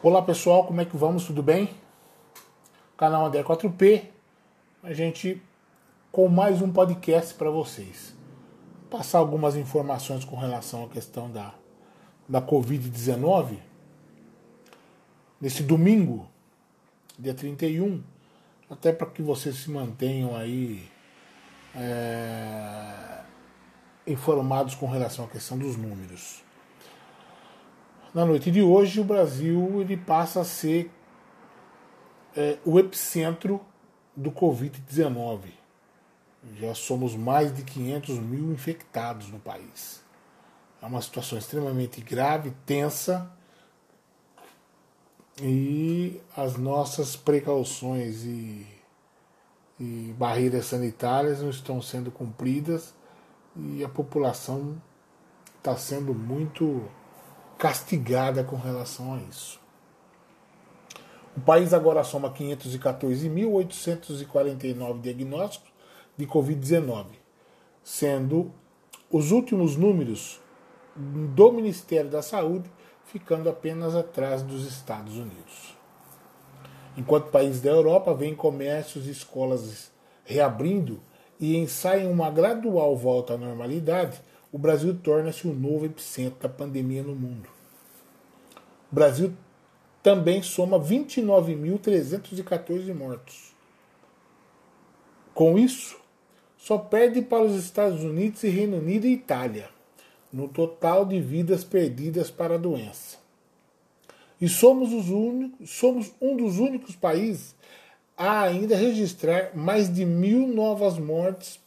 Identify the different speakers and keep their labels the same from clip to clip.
Speaker 1: Olá pessoal, como é que vamos? Tudo bem? Canal André 4P, a gente com mais um podcast para vocês. Passar algumas informações com relação à questão da, da Covid-19. Nesse domingo, dia 31, até para que vocês se mantenham aí é, informados com relação à questão dos números. Na noite de hoje, o Brasil ele passa a ser é, o epicentro do Covid-19. Já somos mais de 500 mil infectados no país. É uma situação extremamente grave, tensa, e as nossas precauções e, e barreiras sanitárias não estão sendo cumpridas e a população está sendo muito castigada com relação a isso. O país agora soma 514.849 diagnósticos de Covid-19, sendo os últimos números do Ministério da Saúde ficando apenas atrás dos Estados Unidos. Enquanto países da Europa veem comércios e escolas reabrindo e ensaiam uma gradual volta à normalidade, o Brasil torna-se o novo epicentro da pandemia no mundo. O Brasil também soma 29.314 mortos. Com isso, só perde para os Estados Unidos e Reino Unido e Itália, no total de vidas perdidas para a doença. E somos, os únicos, somos um dos únicos países a ainda registrar mais de mil novas mortes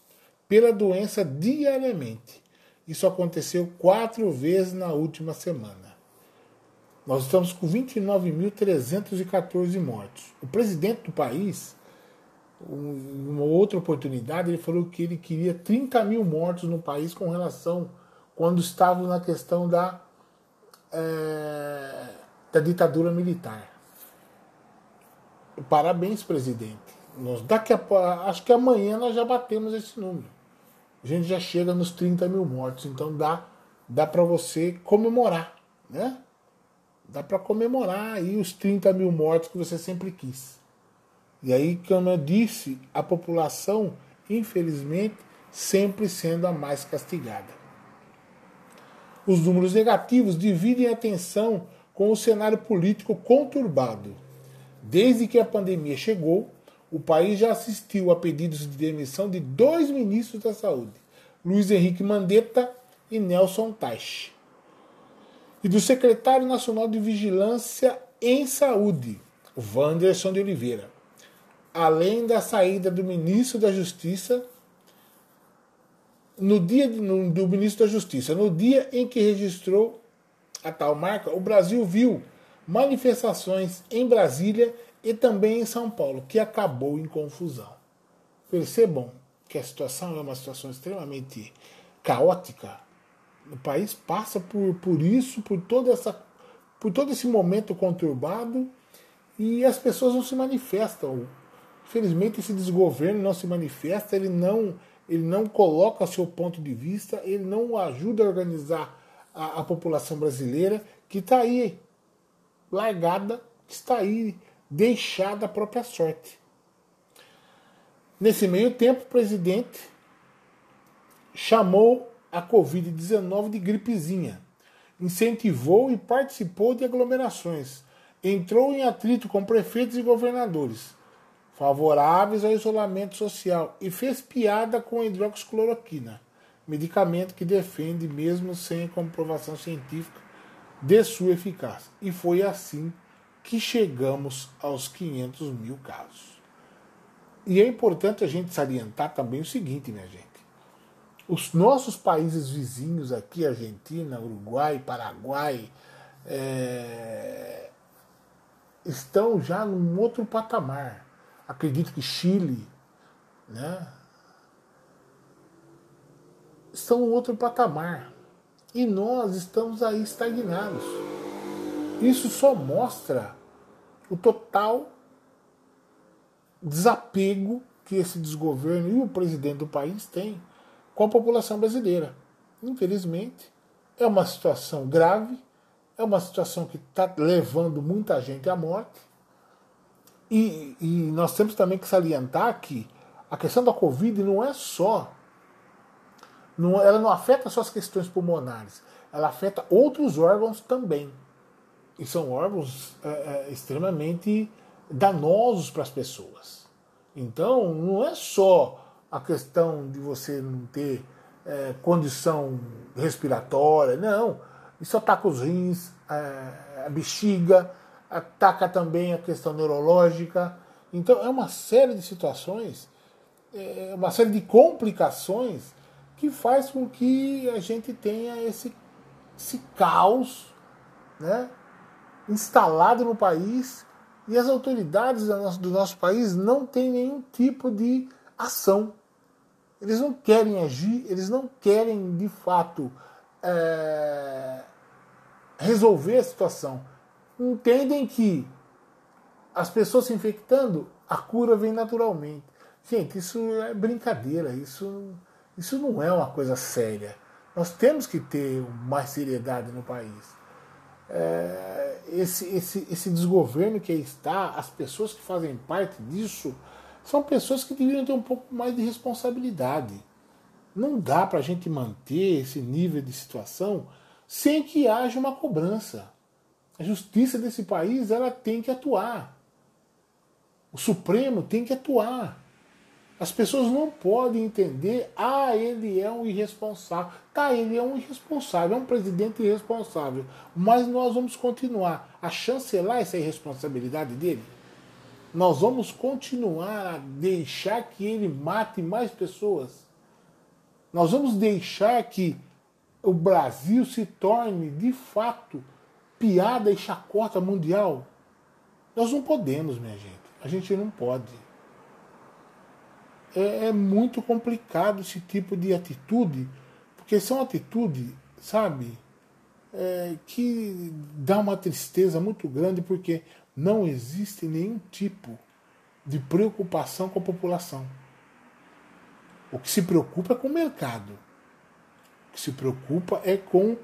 Speaker 1: pela doença diariamente. Isso aconteceu quatro vezes na última semana. Nós estamos com 29.314 mortos. O presidente do país, em uma outra oportunidade, ele falou que ele queria 30 mil mortos no país com relação quando estavam na questão da, é, da ditadura militar. Parabéns, presidente. Nós, daqui a, acho que amanhã nós já batemos esse número. A gente já chega nos 30 mil mortos, então dá, dá para você comemorar, né? dá para comemorar aí os 30 mil mortos que você sempre quis. E aí, como eu disse, a população, infelizmente, sempre sendo a mais castigada. Os números negativos dividem a atenção com o cenário político conturbado. Desde que a pandemia chegou, o país já assistiu a pedidos de demissão de dois ministros da Saúde, Luiz Henrique Mandetta e Nelson Teich. E do secretário nacional de Vigilância em Saúde, Wanderson de Oliveira, além da saída do ministro da Justiça no dia no, do ministro da Justiça, no dia em que registrou a tal marca, o Brasil viu manifestações em Brasília e também em São Paulo, que acabou em confusão. Percebam que a situação é uma situação extremamente caótica, o país passa por, por isso, por toda essa por todo esse momento conturbado e as pessoas não se manifestam. Infelizmente esse desgoverno não se manifesta, ele não ele não coloca seu ponto de vista, ele não ajuda a organizar a, a população brasileira que está aí largada, que está aí deixada à própria sorte. Nesse meio tempo, o presidente chamou a Covid-19 de gripezinha. Incentivou e participou de aglomerações. Entrou em atrito com prefeitos e governadores favoráveis ao isolamento social e fez piada com a hidroxicloroquina, medicamento que defende mesmo sem comprovação científica de sua eficácia. E foi assim chegamos aos 500 mil casos. E é importante a gente salientar também o seguinte, minha gente. Os nossos países vizinhos aqui, Argentina, Uruguai, Paraguai, é, estão já num outro patamar. Acredito que Chile, né? Estão num outro patamar. E nós estamos aí estagnados. Isso só mostra o total desapego que esse desgoverno e o presidente do país têm com a população brasileira. Infelizmente, é uma situação grave, é uma situação que está levando muita gente à morte. E, e, nós temos também que salientar que a questão da Covid não é só. Não, ela não afeta só as questões pulmonares, ela afeta outros órgãos também. E são órgãos é, é, extremamente danosos para as pessoas. Então, não é só a questão de você não ter é, condição respiratória, não. Isso ataca os rins, é, a bexiga, ataca também a questão neurológica. Então, é uma série de situações, é uma série de complicações que faz com que a gente tenha esse, esse caos né, instalado no país e as autoridades do nosso, do nosso país não têm nenhum tipo de ação. Eles não querem agir, eles não querem de fato é, resolver a situação. Entendem que as pessoas se infectando, a cura vem naturalmente. Gente, isso é brincadeira, isso, isso não é uma coisa séria. Nós temos que ter mais seriedade no país. É, esse, esse, esse desgoverno que aí está, as pessoas que fazem parte disso, são pessoas que deveriam ter um pouco mais de responsabilidade. Não dá para a gente manter esse nível de situação sem que haja uma cobrança. A justiça desse país ela tem que atuar. O Supremo tem que atuar. As pessoas não podem entender, ah, ele é um irresponsável. Tá, ele é um irresponsável, é um presidente irresponsável. Mas nós vamos continuar a chancelar essa irresponsabilidade dele? Nós vamos continuar a deixar que ele mate mais pessoas? Nós vamos deixar que o Brasil se torne, de fato, piada e chacota mundial? Nós não podemos, minha gente. A gente não pode é, é muito complicado esse tipo de atitude, porque são atitudes, sabe, é, que dá uma tristeza muito grande, porque não existe nenhum tipo de preocupação com a população. O que se preocupa é com o mercado. O que se preocupa é com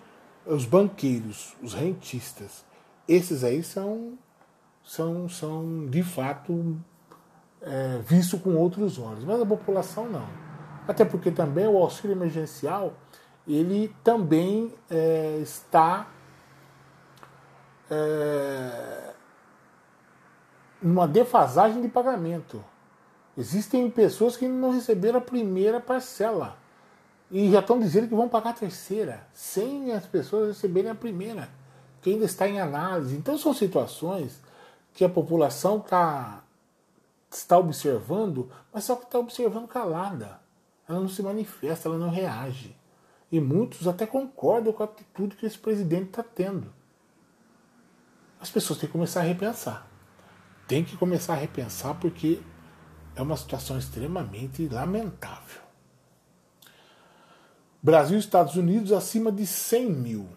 Speaker 1: os banqueiros, os rentistas. Esses aí são, são, são de fato é, visto com outros olhos, mas a população não. Até porque também o auxílio emergencial ele também é, está é, numa defasagem de pagamento. Existem pessoas que não receberam a primeira parcela e já estão dizendo que vão pagar a terceira, sem as pessoas receberem a primeira, que ainda está em análise. Então são situações que a população está está observando, mas só que está observando calada. Ela não se manifesta, ela não reage. E muitos até concordam com a atitude que esse presidente está tendo. As pessoas têm que começar a repensar. Tem que começar a repensar porque é uma situação extremamente lamentável. Brasil e Estados Unidos acima de 100 mil.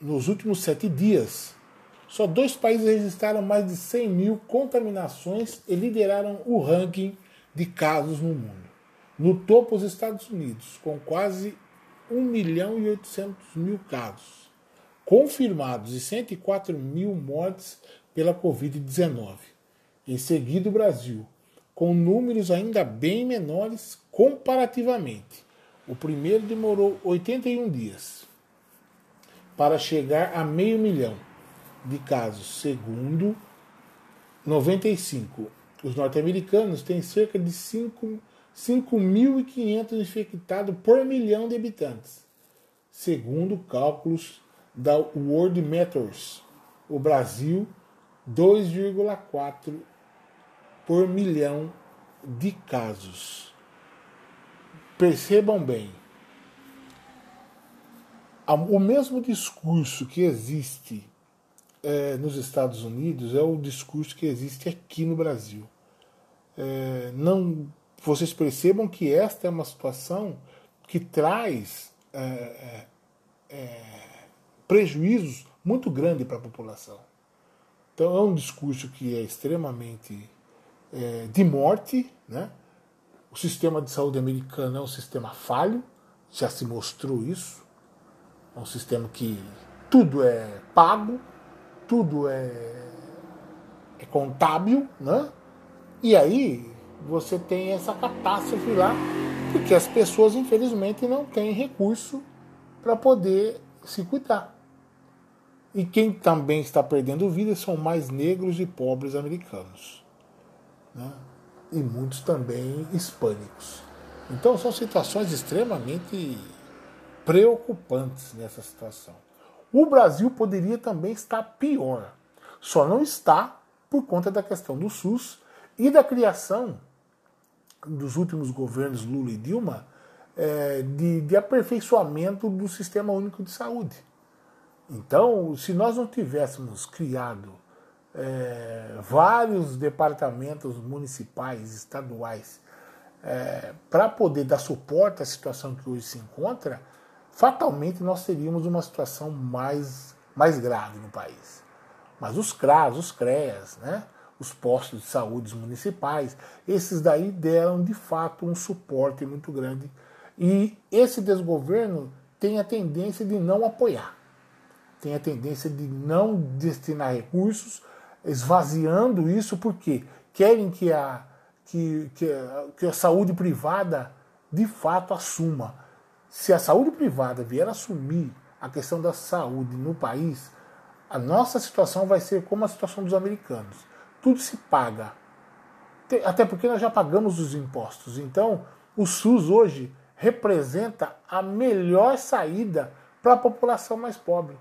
Speaker 1: Nos últimos sete dias, só dois países registraram mais de 100 mil contaminações e lideraram o ranking de casos no mundo. No topo, os Estados Unidos, com quase 1 milhão e 800 mil casos confirmados e 104 mil mortes pela Covid-19. Em seguida, o Brasil, com números ainda bem menores comparativamente. O primeiro demorou 81 dias para chegar a meio milhão de casos, segundo 95. Os norte-americanos têm cerca de 5.500 infectados por milhão de habitantes, segundo cálculos da World Matters. O Brasil, 2,4 por milhão de casos. Percebam bem, o mesmo discurso que existe é, nos Estados Unidos é o discurso que existe aqui no Brasil. É, não, vocês percebam que esta é uma situação que traz é, é, é prejuízos muito grandes para a população. Então é um discurso que é extremamente é, de morte, né? O sistema de saúde americano é um sistema falho, já se mostrou isso. É um sistema que tudo é pago, tudo é, é contábil, né? E aí você tem essa catástrofe lá, porque as pessoas infelizmente não têm recurso para poder se cuidar. E quem também está perdendo vida são mais negros e pobres americanos. Né? E muitos também hispânicos. Então são situações extremamente preocupantes nessa situação. O Brasil poderia também estar pior. Só não está por conta da questão do SUS e da criação dos últimos governos Lula e Dilma é, de, de aperfeiçoamento do Sistema Único de Saúde. Então, se nós não tivéssemos criado é, vários departamentos municipais, estaduais, é, para poder dar suporte à situação que hoje se encontra, fatalmente nós teríamos uma situação mais, mais grave no país. Mas os CRAS, os CREAS, né, os postos de saúde municipais, esses daí deram de fato um suporte muito grande. E esse desgoverno tem a tendência de não apoiar, tem a tendência de não destinar recursos, esvaziando isso porque querem que a, que, que, que a saúde privada de fato assuma. Se a saúde privada vier assumir a questão da saúde no país, a nossa situação vai ser como a situação dos americanos. Tudo se paga. Até porque nós já pagamos os impostos. Então, o SUS hoje representa a melhor saída para a população mais pobre.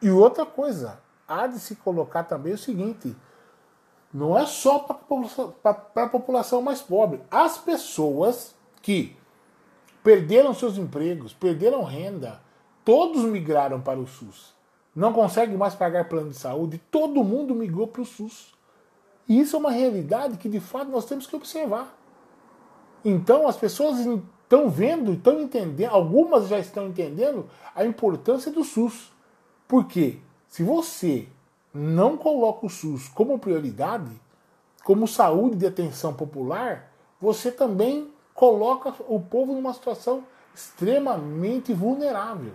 Speaker 1: E outra coisa, há de se colocar também o seguinte: não é só para a população mais pobre. As pessoas que perderam seus empregos, perderam renda, todos migraram para o SUS. Não conseguem mais pagar plano de saúde, todo mundo migrou para o SUS. E isso é uma realidade que de fato nós temos que observar. Então as pessoas estão vendo, estão entendendo, algumas já estão entendendo a importância do SUS. Porque se você não coloca o SUS como prioridade, como saúde de atenção popular, você também coloca o povo numa situação extremamente vulnerável.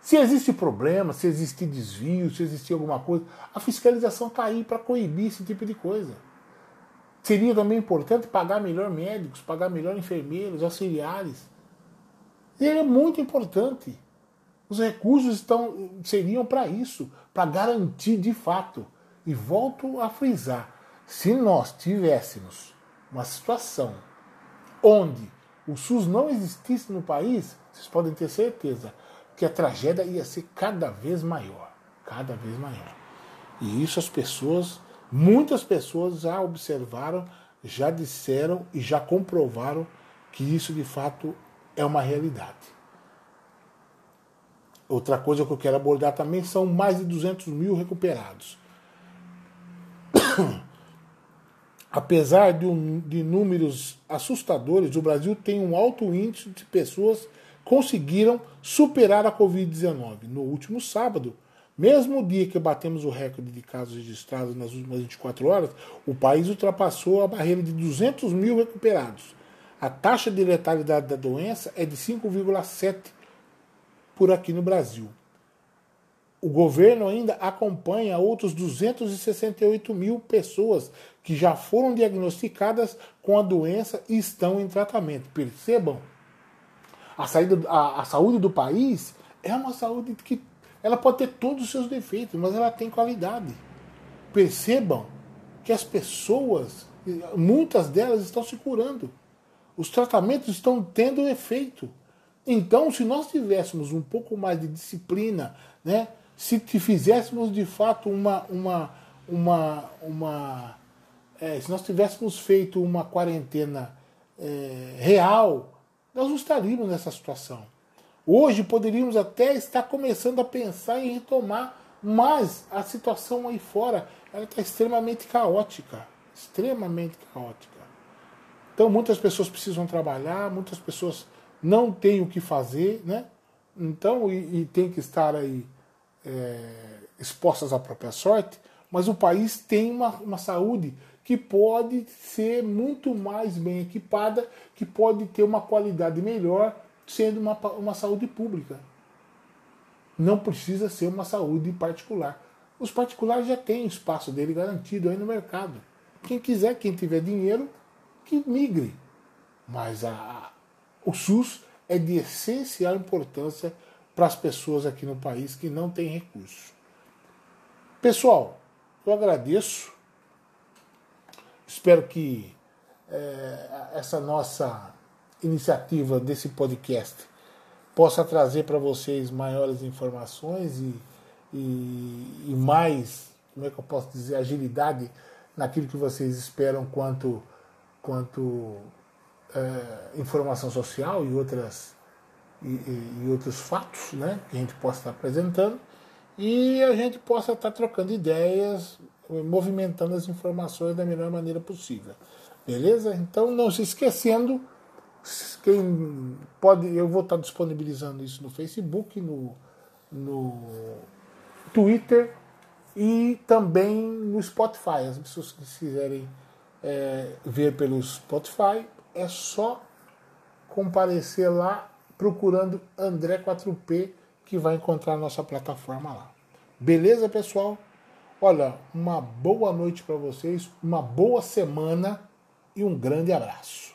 Speaker 1: Se existe problema, se existe desvio, se existe alguma coisa, a fiscalização está aí para coibir esse tipo de coisa. Seria também importante pagar melhor médicos, pagar melhor enfermeiros, auxiliares. E é muito importante. Os recursos estão, seriam para isso, para garantir de fato. E volto a frisar: se nós tivéssemos uma situação onde o SUS não existisse no país, vocês podem ter certeza que a tragédia ia ser cada vez maior. Cada vez maior. E isso as pessoas, muitas pessoas já observaram, já disseram e já comprovaram que isso de fato é uma realidade. Outra coisa que eu quero abordar também são mais de 200 mil recuperados. Apesar de, um, de números assustadores, o Brasil tem um alto índice de pessoas que conseguiram superar a Covid-19. No último sábado, mesmo dia que batemos o recorde de casos registrados nas últimas 24 horas, o país ultrapassou a barreira de 200 mil recuperados. A taxa de letalidade da doença é de 5,7 por aqui no Brasil. O governo ainda acompanha outros 268 mil pessoas que já foram diagnosticadas com a doença e estão em tratamento. Percebam, a, saída, a, a saúde do país é uma saúde que ela pode ter todos os seus defeitos, mas ela tem qualidade. Percebam que as pessoas, muitas delas estão se curando. Os tratamentos estão tendo efeito. Então, se nós tivéssemos um pouco mais de disciplina, né, se fizéssemos de fato uma, uma, uma, uma é, se nós tivéssemos feito uma quarentena é, real, nós não estaríamos nessa situação. Hoje poderíamos até estar começando a pensar em retomar, mas a situação aí fora ela está extremamente caótica, extremamente caótica. Então muitas pessoas precisam trabalhar, muitas pessoas não tem o que fazer, né? Então, e, e tem que estar aí é, expostas à própria sorte, mas o país tem uma, uma saúde que pode ser muito mais bem equipada, que pode ter uma qualidade melhor, sendo uma, uma saúde pública. Não precisa ser uma saúde particular. Os particulares já têm o espaço dele garantido aí no mercado. Quem quiser, quem tiver dinheiro, que migre. Mas a, o SUS é de essencial importância para as pessoas aqui no país que não têm recursos. Pessoal, eu agradeço. Espero que é, essa nossa iniciativa desse podcast possa trazer para vocês maiores informações e, e, e, mais, como é que eu posso dizer, agilidade naquilo que vocês esperam quanto, quanto é, informação social e outras e, e, outros fatos né, que a gente possa estar apresentando e a gente possa estar trocando ideias, movimentando as informações da melhor maneira possível. Beleza? Então não se esquecendo, quem pode, eu vou estar disponibilizando isso no Facebook, no, no Twitter e também no Spotify. As pessoas que quiserem é, ver pelo Spotify, é só comparecer lá procurando André 4P que vai encontrar a nossa plataforma lá. Beleza, pessoal? Olha, uma boa noite para vocês, uma boa semana e um grande abraço.